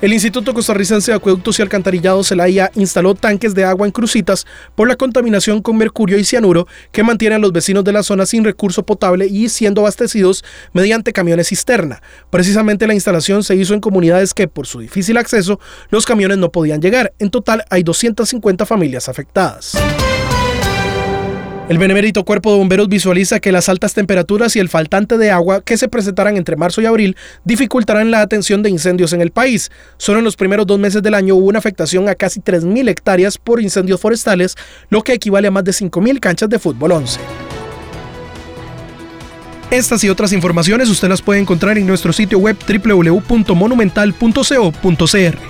El Instituto Costarricense de Acueductos y Alcantarillados, CIA, instaló tanques de agua en crucitas por la contaminación con mercurio y cianuro que mantienen a los vecinos de la zona sin recurso potable y siendo abastecidos mediante camiones cisterna. Precisamente la instalación se hizo en comunidades que, por su difícil acceso, los camiones no podían llegar. En total hay 250 familias afectadas. El benemérito Cuerpo de Bomberos visualiza que las altas temperaturas y el faltante de agua que se presentarán entre marzo y abril dificultarán la atención de incendios en el país. Solo en los primeros dos meses del año hubo una afectación a casi 3.000 hectáreas por incendios forestales, lo que equivale a más de 5.000 canchas de fútbol 11. Estas y otras informaciones usted las puede encontrar en nuestro sitio web www.monumental.co.cr.